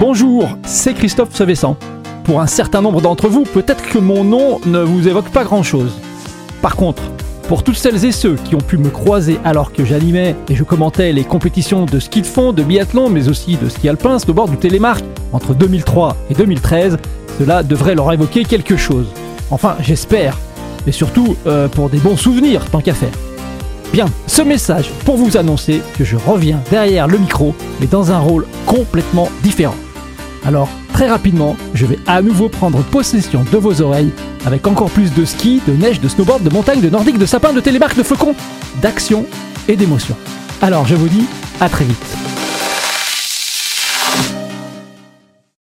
Bonjour, c'est Christophe Sevessan. Pour un certain nombre d'entre vous, peut-être que mon nom ne vous évoque pas grand-chose. Par contre, pour toutes celles et ceux qui ont pu me croiser alors que j'animais et je commentais les compétitions de ski de fond, de biathlon, mais aussi de ski alpin, snowboard ou télémarque entre 2003 et 2013, cela devrait leur évoquer quelque chose. Enfin, j'espère. Et surtout, euh, pour des bons souvenirs, tant qu'à faire. Bien, ce message pour vous annoncer que je reviens derrière le micro, mais dans un rôle complètement différent. Alors, très rapidement, je vais à nouveau prendre possession de vos oreilles avec encore plus de ski, de neige, de snowboard, de montagne, de nordique, de sapin, de télémarque, de flocons, d'action et d'émotion. Alors, je vous dis à très vite.